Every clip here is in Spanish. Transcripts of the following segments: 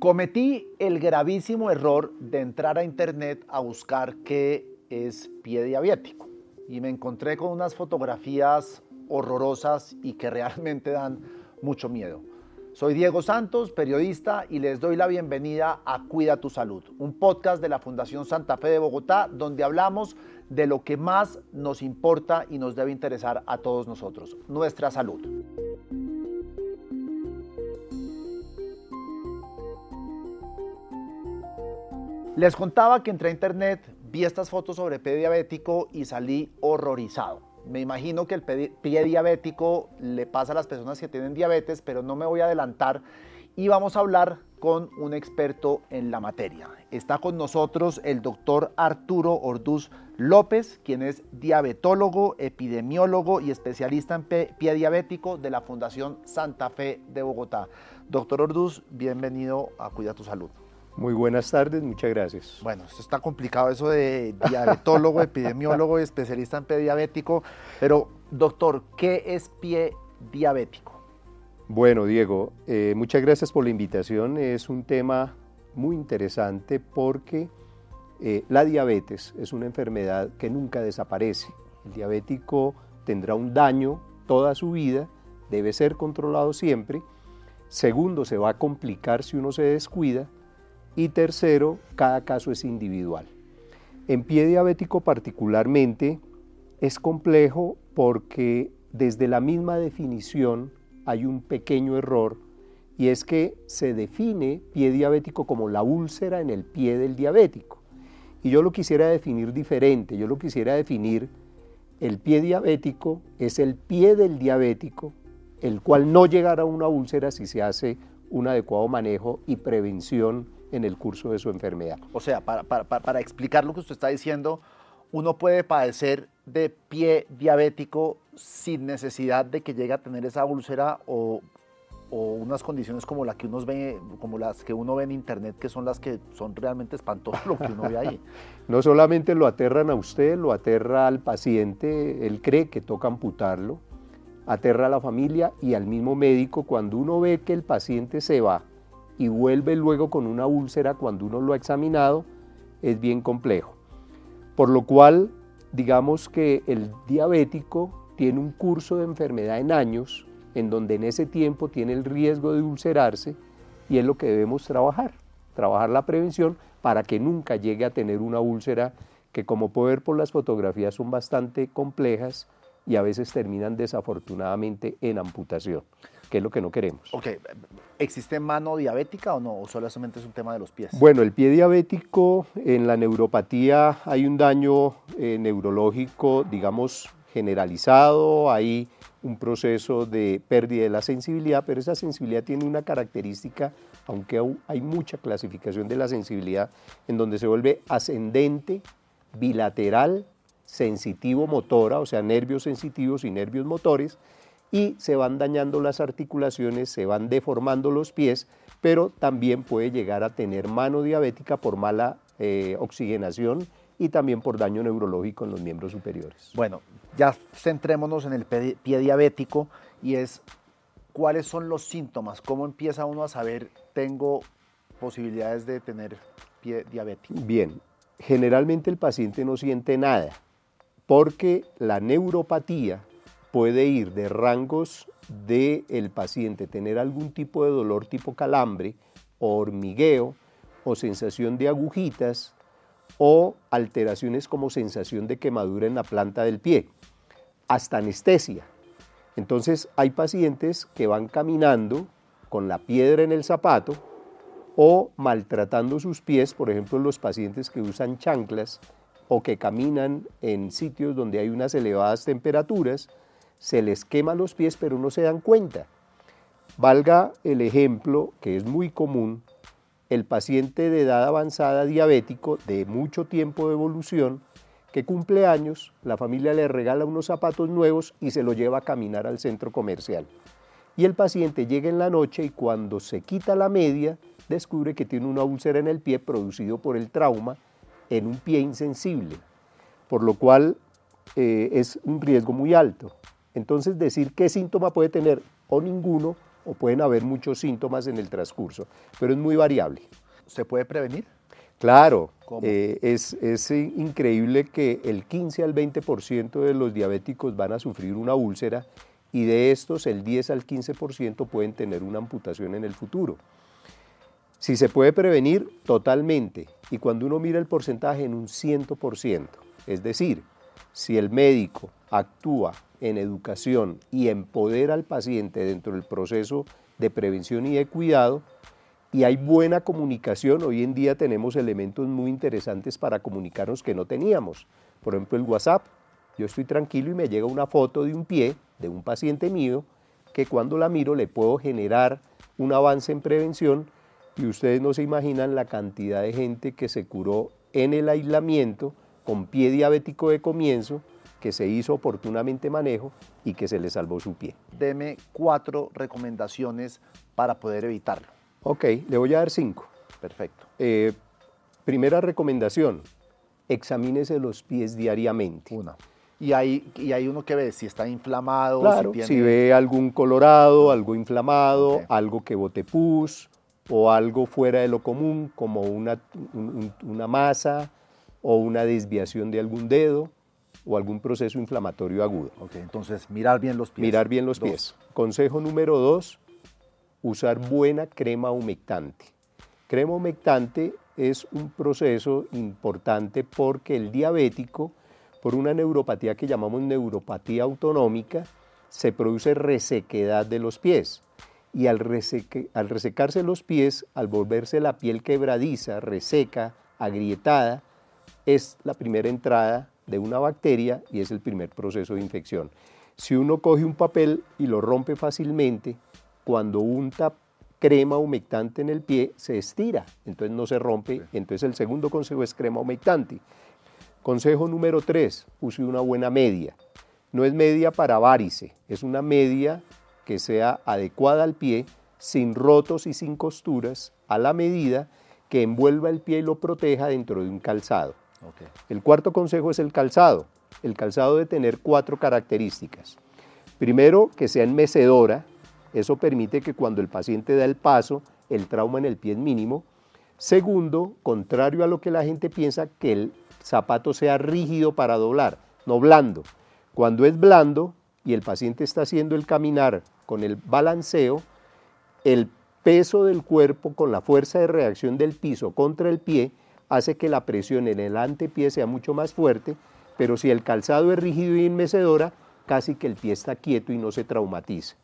Cometí el gravísimo error de entrar a internet a buscar qué es pie diabético y me encontré con unas fotografías horrorosas y que realmente dan mucho miedo. Soy Diego Santos, periodista, y les doy la bienvenida a Cuida tu Salud, un podcast de la Fundación Santa Fe de Bogotá, donde hablamos de lo que más nos importa y nos debe interesar a todos nosotros, nuestra salud. Les contaba que entré a internet, vi estas fotos sobre pie diabético y salí horrorizado. Me imagino que el pie diabético le pasa a las personas que tienen diabetes, pero no me voy a adelantar y vamos a hablar con un experto en la materia. Está con nosotros el doctor Arturo Orduz López, quien es diabetólogo, epidemiólogo y especialista en pie diabético de la Fundación Santa Fe de Bogotá. Doctor Orduz, bienvenido a Cuida tu Salud. Muy buenas tardes, muchas gracias. Bueno, esto está complicado eso de diabetólogo, epidemiólogo y especialista en pie diabético, pero doctor, ¿qué es pie diabético? Bueno, Diego, eh, muchas gracias por la invitación. Es un tema muy interesante porque eh, la diabetes es una enfermedad que nunca desaparece. El diabético tendrá un daño toda su vida, debe ser controlado siempre. Segundo, se va a complicar si uno se descuida y tercero, cada caso es individual. En pie diabético particularmente es complejo porque desde la misma definición hay un pequeño error y es que se define pie diabético como la úlcera en el pie del diabético. Y yo lo quisiera definir diferente, yo lo quisiera definir, el pie diabético es el pie del diabético, el cual no llegará a una úlcera si se hace un adecuado manejo y prevención en el curso de su enfermedad. O sea, para, explicar lo que usted está diciendo, uno puede padecer de pie diabético sin necesidad de que llegue a tener esa úlcera o, unas condiciones como, la que uno ve, como las que uno ve en internet, que son las que son realmente espantosas lo que uno ve ahí. no solamente lo aterran a usted, lo aterra al paciente, él cree que toca amputarlo, aterra a la familia y al mismo médico cuando uno ve que el paciente se va y vuelve luego con una úlcera cuando uno lo ha examinado, es bien complejo. Por lo cual, digamos que el diabético tiene un curso de enfermedad en años, en donde en ese tiempo tiene el riesgo de ulcerarse y es lo que debemos trabajar, trabajar la prevención para que nunca llegue a tener una úlcera que como puedo ver por las fotografías son bastante complejas y a veces terminan desafortunadamente en amputación que es lo que no queremos. Ok, ¿existe mano diabética o no? ¿O solamente es un tema de los pies? Bueno, el pie diabético, en la neuropatía hay un daño eh, neurológico, digamos, generalizado, hay un proceso de pérdida de la sensibilidad, pero esa sensibilidad tiene una característica, aunque hay mucha clasificación de la sensibilidad, en donde se vuelve ascendente, bilateral, sensitivo motora, o sea, nervios sensitivos y nervios motores, y se van dañando las articulaciones, se van deformando los pies, pero también puede llegar a tener mano diabética por mala eh, oxigenación y también por daño neurológico en los miembros superiores. Bueno, ya centrémonos en el pie diabético y es cuáles son los síntomas, cómo empieza uno a saber tengo posibilidades de tener pie diabético. Bien, generalmente el paciente no siente nada porque la neuropatía puede ir de rangos del el paciente tener algún tipo de dolor tipo calambre o hormigueo o sensación de agujitas o alteraciones como sensación de quemadura en la planta del pie, hasta anestesia. Entonces hay pacientes que van caminando con la piedra en el zapato o maltratando sus pies, por ejemplo los pacientes que usan chanclas o que caminan en sitios donde hay unas elevadas temperaturas, se les quema los pies pero no se dan cuenta. Valga el ejemplo que es muy común, el paciente de edad avanzada diabético de mucho tiempo de evolución que cumple años, la familia le regala unos zapatos nuevos y se lo lleva a caminar al centro comercial. Y el paciente llega en la noche y cuando se quita la media, descubre que tiene una úlcera en el pie producido por el trauma en un pie insensible, por lo cual eh, es un riesgo muy alto. Entonces decir qué síntoma puede tener o ninguno o pueden haber muchos síntomas en el transcurso, pero es muy variable. ¿Se puede prevenir? Claro, eh, es, es, increíble que el 15 al 20% de los diabéticos van a sufrir una úlcera y de estos el 10 al 15% pueden tener una amputación en el futuro. Si se puede prevenir, totalmente. Y cuando uno mira el porcentaje en un 100%, es decir, si el médico actúa en educación y empodera al paciente dentro del proceso de prevención y de cuidado, y hay buena comunicación, hoy en día tenemos elementos muy interesantes para comunicarnos que no teníamos. Por ejemplo, el WhatsApp. Yo estoy tranquilo y me llega una foto de un pie de un paciente mío que cuando la miro le puedo generar un avance en prevención y ustedes no se imaginan la cantidad de gente que se curó en el aislamiento con pie diabético de comienzo, que se hizo oportunamente manejo y que se le salvó su pie. Deme cuatro recomendaciones para poder evitarlo. Ok, le voy a dar cinco. Perfecto. Eh, primera recomendación, examínese los pies diariamente. Una. Y hay, y hay uno que ve si está inflamado. Claro, si, ve algún colorado, algo inflamado, algo que bote pus, o algo fuera de lo común, como una, una masa o una desviación de algún dedo o algún proceso inflamatorio agudo. Ok, entonces mirar bien los pies. Mirar bien los pies. Consejo número dos, usar buena crema humectante. Crema humectante es un proceso importante porque el diabético, por una neuropatía que llamamos neuropatía autonómica, se produce resequedad de los pies y al, al resecarse los pies, al volverse la piel quebradiza, reseca, agrietada, es la primera entrada de una bacteria y es el primer proceso de infección. Si uno coge un papel y lo rompe fácilmente, cuando unta crema humectante en el pie, se estira, entonces no se rompe. Entonces el segundo consejo es crema humectante. Consejo número tres, use una buena media. No es media para varice, es una media que sea adecuada al pie, sin rotos y sin costuras, a la medida que envuelva el pie y lo proteja dentro de un calzado. El cuarto consejo es el calzado. El calzado debe tener cuatro características. Primero, que sea en mecedora. Eso permite que cuando el paciente da el paso, el trauma en el pie es mínimo. Segundo, contrario a lo que la gente piensa, que el zapato sea rígido para doblar, no blando. Cuando es blando y el paciente está haciendo el caminar con el balanceo, el peso del cuerpo con la fuerza de reacción del piso contra el pie hace que la presión en el antepié sea mucho más fuerte, pero si el calzado es rígido y enmecedora, casi que el pie está quieto y no se traumatiza.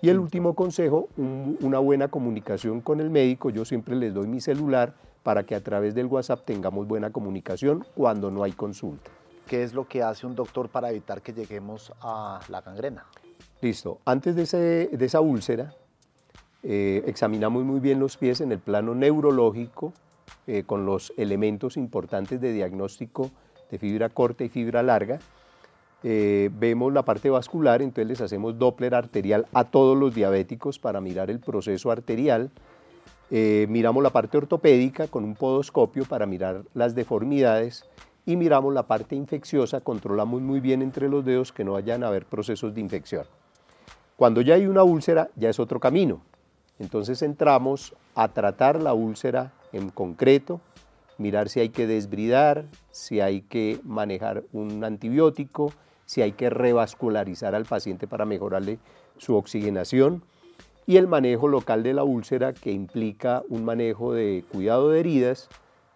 Y el último consejo, una buena comunicación con el médico. Yo siempre les doy mi celular para que a través del WhatsApp tengamos buena comunicación cuando no hay consulta. ¿Qué es lo que hace un doctor para evitar que lleguemos a la gangrena? Listo. Antes de, esa úlcera, eh, examinamos muy bien los pies en el plano neurológico eh, con los elementos importantes de diagnóstico de fibra corta y fibra larga. Eh, vemos la parte vascular, entonces les hacemos Doppler arterial a todos los diabéticos para mirar el proceso arterial. miramos la parte ortopédica con un podoscopio para mirar las deformidades y miramos la parte infecciosa, controlamos muy bien entre los dedos que no vayan a haber procesos de infección. Cuando ya hay una úlcera, ya es otro camino. Entonces entramos a tratar la úlcera en concreto, mirar si hay que desbridar, si hay que manejar un antibiótico, si hay que revascularizar al paciente para mejorarle su oxigenación y el manejo local de la úlcera que implica un manejo de cuidado de heridas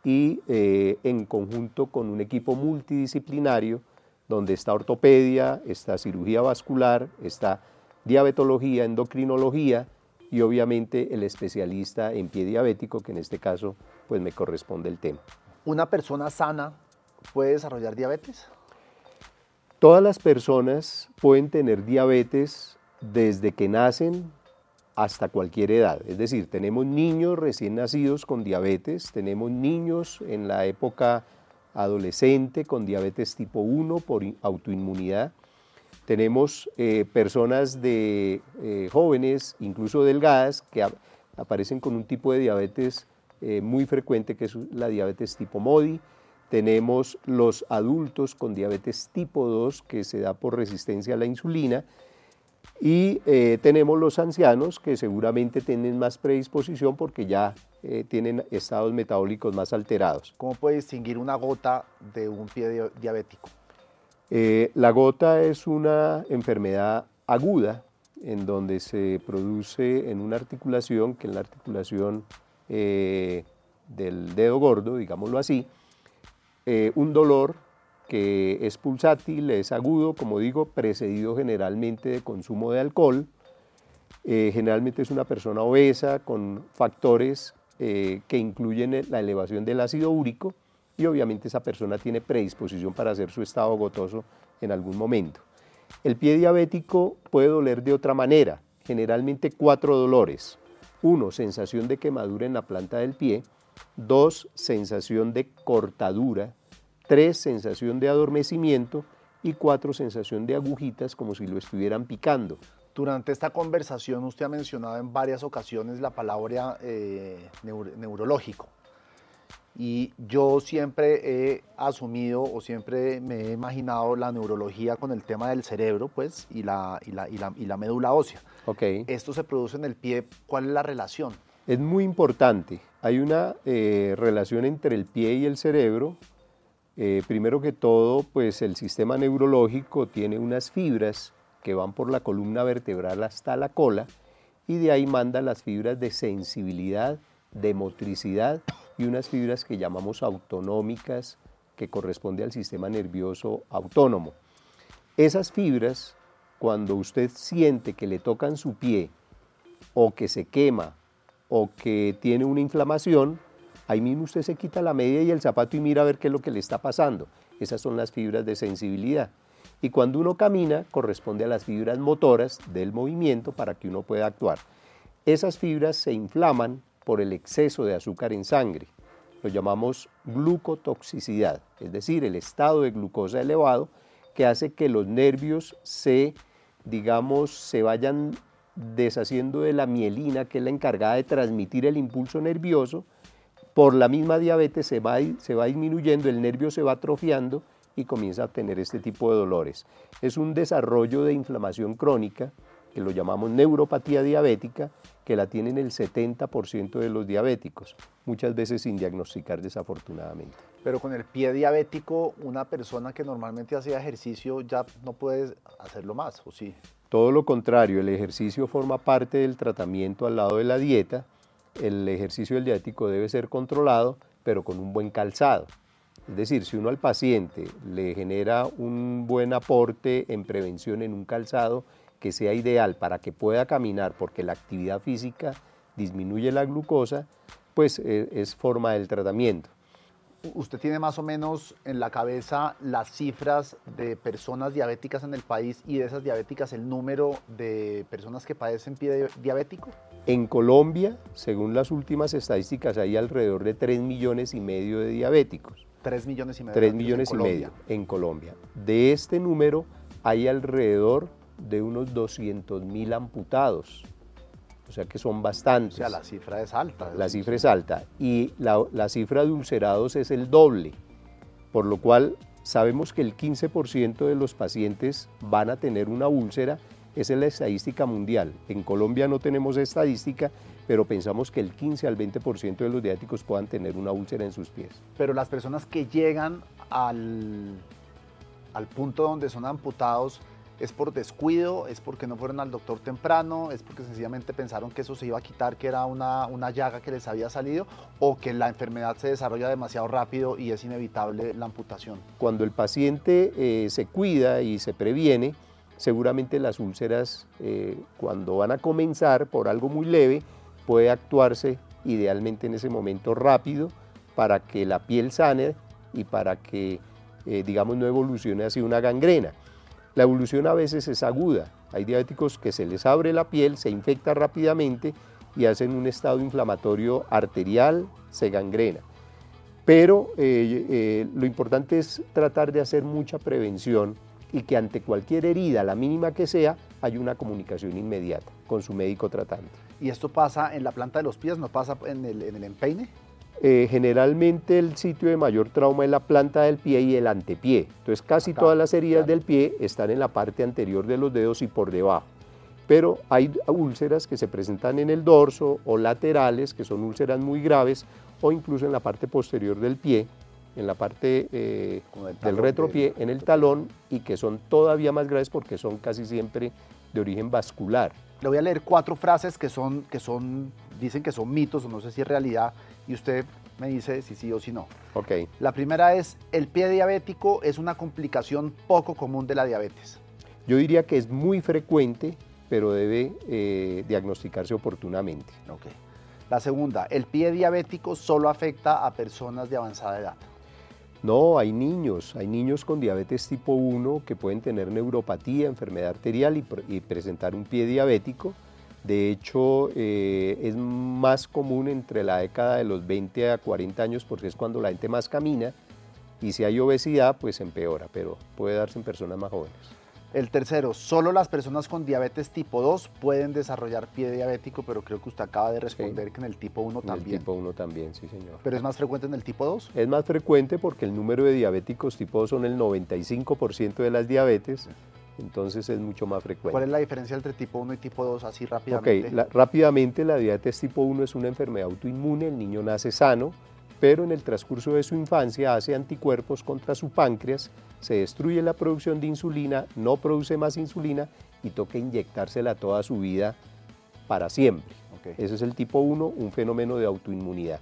y eh, en conjunto con un equipo multidisciplinario donde está ortopedia, está cirugía vascular, está diabetología, endocrinología y obviamente el especialista en pie diabético, que en este caso pues me corresponde el tema. ¿Una persona sana puede desarrollar diabetes? Todas las personas pueden tener diabetes desde que nacen hasta cualquier edad. Es decir, tenemos niños recién nacidos con diabetes, tenemos niños en la época adolescente con diabetes tipo 1 por autoinmunidad, tenemos eh, personas de eh, jóvenes, incluso delgadas, que aparecen con un tipo de diabetes eh, muy frecuente, que es la diabetes tipo MODI. Tenemos los adultos con diabetes tipo 2, que se da por resistencia a la insulina. Y tenemos los ancianos que seguramente tienen más predisposición porque ya tienen estados metabólicos más alterados. ¿Cómo puede distinguir una gota de un pie diabético? Eh, la gota es una enfermedad aguda en donde se produce en una articulación, que es la articulación del dedo gordo, digámoslo así, un dolor que es pulsátil, es agudo, como digo, precedido generalmente de consumo de alcohol. Eh, generalmente es una persona obesa con factores eh, que incluyen la elevación del ácido úrico y obviamente esa persona tiene predisposición para hacer su estado gotoso en algún momento. El pie diabético puede doler de otra manera, generalmente cuatro dolores. Uno, sensación de quemadura en la planta del pie. Dos, sensación de cortadura Tres, sensación de adormecimiento y cuatro, sensación de agujitas como si lo estuvieran picando. Durante esta conversación usted ha mencionado en varias ocasiones la palabra eh, neurológico. Y yo siempre he asumido o siempre me he imaginado la neurología con el tema del cerebro, pues, y la, y la, y la, médula ósea. Okay. Esto se produce en el pie. ¿Cuál es la relación? Es muy importante. Hay una eh, relación entre el pie y el cerebro eh, primero que todo, pues el sistema neurológico tiene unas fibras que van por la columna vertebral hasta la cola y de ahí manda las fibras de sensibilidad, de motricidad y unas fibras que llamamos autonómicas que corresponde al sistema nervioso autónomo. Esas fibras, cuando usted siente que le tocan su pie o que se quema o que tiene una inflamación, Ahí mismo usted se quita la media y el zapato y mira a ver qué es lo que le está pasando. Esas son las fibras de sensibilidad. Y cuando uno camina, corresponde a las fibras motoras del movimiento para que uno pueda actuar. Esas fibras se inflaman por el exceso de azúcar en sangre. Lo llamamos glucotoxicidad, es decir, el estado de glucosa elevado que hace que los nervios se, digamos, se vayan deshaciendo de la mielina, que es la encargada de transmitir el impulso nervioso, por la misma diabetes se va, se va disminuyendo, el nervio se va atrofiando y comienza a tener este tipo de dolores. Es un desarrollo de inflamación crónica, que lo llamamos neuropatía diabética, que la tienen el 70% de los diabéticos, muchas veces sin diagnosticar desafortunadamente. Pero con el pie diabético, una persona que normalmente hacía ejercicio ya no puede hacerlo más, ¿o sí? Todo lo contrario, el ejercicio forma parte del tratamiento al lado de la dieta el ejercicio del diabético debe ser controlado, pero con un buen calzado. Es decir, si uno al paciente le genera un buen aporte en prevención en un calzado que sea ideal para que pueda caminar, porque la actividad física disminuye la glucosa, pues eh, es forma del tratamiento usted tiene más o menos en la cabeza las cifras de personas diabéticas en el país y de esas diabéticas el número de personas que padecen pie diabético? En Colombia, según las últimas estadísticas, hay alrededor de 3 millones y medio de diabéticos. 3 millones y medio. 3 millones y medio en Colombia. De este número hay alrededor de unos 200 mil amputados o sea que son bastantes. O sea, la cifra es alta. La cifra es alta y la, cifra de ulcerados es el doble, por lo cual sabemos que el 15% de los pacientes van a tener una úlcera, esa es la estadística mundial. En Colombia no tenemos estadística, pero pensamos que el 15 al 20% de los diáticos puedan tener una úlcera en sus pies. Pero las personas que llegan al, al punto donde son amputados, es por descuido, es porque no fueron al doctor temprano, es porque sencillamente pensaron que eso se iba a quitar, que era una, una llaga que les había salido, o que la enfermedad se desarrolla demasiado rápido y es inevitable la amputación. Cuando el paciente eh, se cuida y se previene, seguramente las úlceras, eh, cuando van a comenzar por algo muy leve, puede actuarse idealmente en ese momento rápido para que la piel sane y para que, eh, digamos, no evolucione hacia una gangrena. La evolución a veces es aguda. Hay diabéticos que se les abre la piel, se infecta rápidamente y hacen un estado inflamatorio arterial, se gangrena. Pero eh, eh, lo importante es tratar de hacer mucha prevención y que ante cualquier herida, la mínima que sea, haya una comunicación inmediata con su médico tratante. ¿Y esto pasa en la planta de los pies, no pasa en el empeine? Eh, generalmente el sitio de mayor trauma es la planta del pie y el antepié. Entonces casi todas las heridas del pie están en la parte anterior de los dedos y por debajo. pero hay úlceras que se presentan en el dorso o laterales, que son úlceras muy graves, o incluso en la parte posterior del pie, en la parte eh, del retropié, en el talón, y que son todavía más graves porque son casi siempre de origen vascular. Le voy a leer cuatro frases que son, que son, dicen que son mitos, o no sé si es realidad, y usted me dice si sí o si no. Ok. La primera es, el pie diabético es una complicación poco común de la diabetes. Yo diría que es muy frecuente, pero debe eh, diagnosticarse oportunamente. Okay. La segunda, el pie diabético solo afecta a personas de avanzada edad. No, hay niños, hay niños con diabetes tipo 1 que pueden tener neuropatía, enfermedad arterial y, presentar un pie diabético. De hecho, eh, es más común entre la década de los 20 a 40 años porque es cuando la gente más camina y si hay obesidad, pues empeora, pero puede darse en personas más jóvenes. El tercero, solo las personas con diabetes tipo 2 pueden desarrollar pie diabético, pero creo que usted acaba de responder que en el tipo 1 también. En el tipo 1 también, sí señor. ¿Pero es más frecuente en el tipo 2? Es más frecuente porque el número de diabéticos tipo 2 son el 95% de las diabetes, entonces es mucho más frecuente. ¿Cuál es la diferencia entre tipo 1 y tipo 2 así rápidamente? Ok, rápidamente la diabetes tipo 1 es una enfermedad autoinmune, el niño nace sano, pero en el transcurso de su infancia hace anticuerpos contra su páncreas, se destruye la producción de insulina, no produce más insulina y toca inyectársela toda su vida para siempre. Ese es el tipo 1, un fenómeno de autoinmunidad.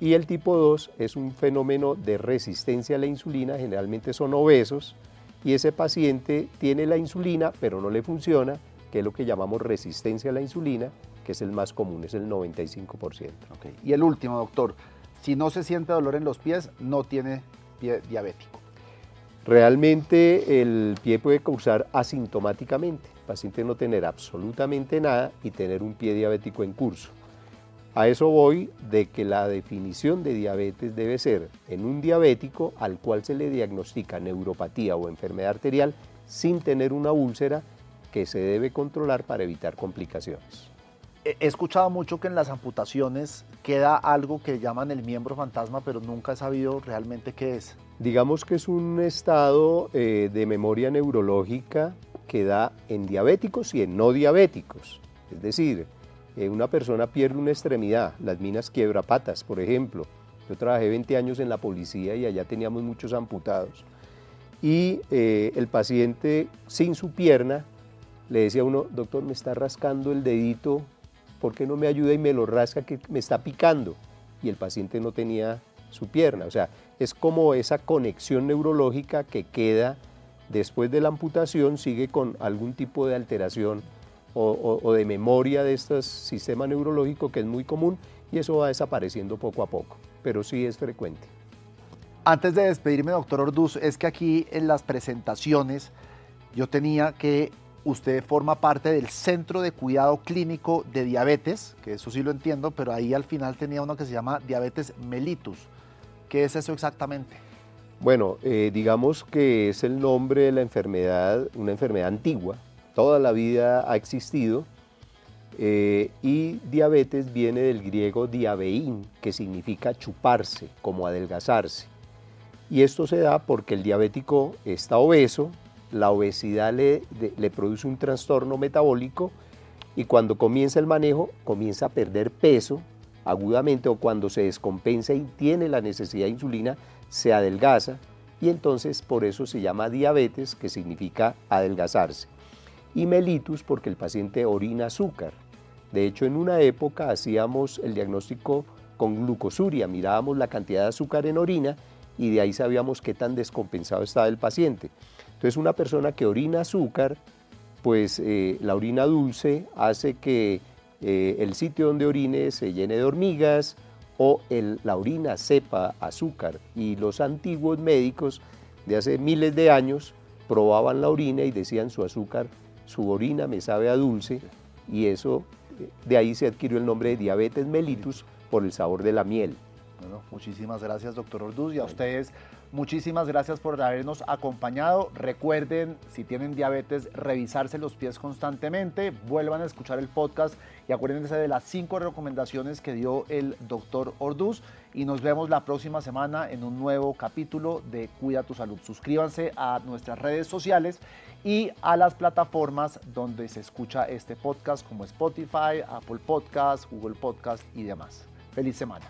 Y el tipo 2 es un fenómeno de resistencia a la insulina, generalmente son obesos, y ese paciente tiene la insulina pero no le funciona, que es lo que llamamos resistencia a la insulina, que es el más común, es el 95%. Y el último, doctor, si no se siente dolor en los pies, no tiene pie diabético. Realmente el pie puede causar asintomáticamente, el paciente no tener absolutamente nada y tener un pie diabético en curso. A eso voy de que la definición de diabetes debe ser en un diabético al cual se le diagnostica neuropatía o enfermedad arterial sin tener una úlcera que se debe controlar para evitar complicaciones he escuchado mucho que en las amputaciones queda algo que llaman el miembro fantasma, pero nunca he sabido realmente qué es. Digamos que es un estado eh, de memoria neurológica que da en diabéticos y en no diabéticos. Es decir, eh, una persona pierde una extremidad, las minas quiebrapatas, por ejemplo. Yo trabajé 20 años en la policía y allá teníamos muchos amputados. Y eh, el paciente sin su pierna le decía a uno, doctor, me está rascando el dedito ¿por qué no me ayuda y me lo rasca que me está picando? Y el paciente no tenía su pierna. O sea, es como esa conexión neurológica que queda después de la amputación, sigue con algún tipo de alteración o, de memoria de este sistema neurológico que es muy común y eso va desapareciendo poco a poco, pero sí es frecuente. Antes de despedirme, doctor Orduz, es que aquí en las presentaciones yo tenía que usted forma parte del Centro de Cuidado Clínico de Diabetes, que eso sí lo entiendo, pero ahí al final tenía uno que se llama diabetes mellitus. ¿Qué es eso exactamente? Bueno, eh, digamos que es el nombre de la enfermedad, una enfermedad antigua, toda la vida ha existido, eh, y diabetes viene del griego diabeín, que significa chuparse, como adelgazarse. Y esto se da porque el diabético está obeso, la obesidad le, produce un trastorno metabólico y cuando comienza el manejo comienza a perder peso agudamente o cuando se descompensa y tiene la necesidad de insulina, se adelgaza y entonces por eso se llama diabetes, que significa adelgazarse. Y mellitus porque el paciente orina azúcar. De hecho, en una época hacíamos el diagnóstico con glucosuria, mirábamos la cantidad de azúcar en orina y de ahí sabíamos qué tan descompensado estaba el paciente. Entonces una persona que orina azúcar, pues eh, la orina dulce hace que eh, el sitio donde orine se llene de hormigas o la orina sepa azúcar. Y los antiguos médicos de hace miles de años probaban la orina y decían su azúcar, su orina me sabe a dulce y eso, de ahí se adquirió el nombre de diabetes mellitus por el sabor de la miel. Bueno, muchísimas gracias, doctor Orduz, y a ustedes muchísimas gracias por habernos acompañado. Recuerden, si tienen diabetes, revisarse los pies constantemente, vuelvan a escuchar el podcast y acuérdense de las cinco recomendaciones que dio el doctor Orduz y nos vemos la próxima semana en un nuevo capítulo de Cuida tu Salud. Suscríbanse a nuestras redes sociales y a las plataformas donde se escucha este podcast como Spotify, Apple Podcast, Google Podcast y demás. Feliz semana.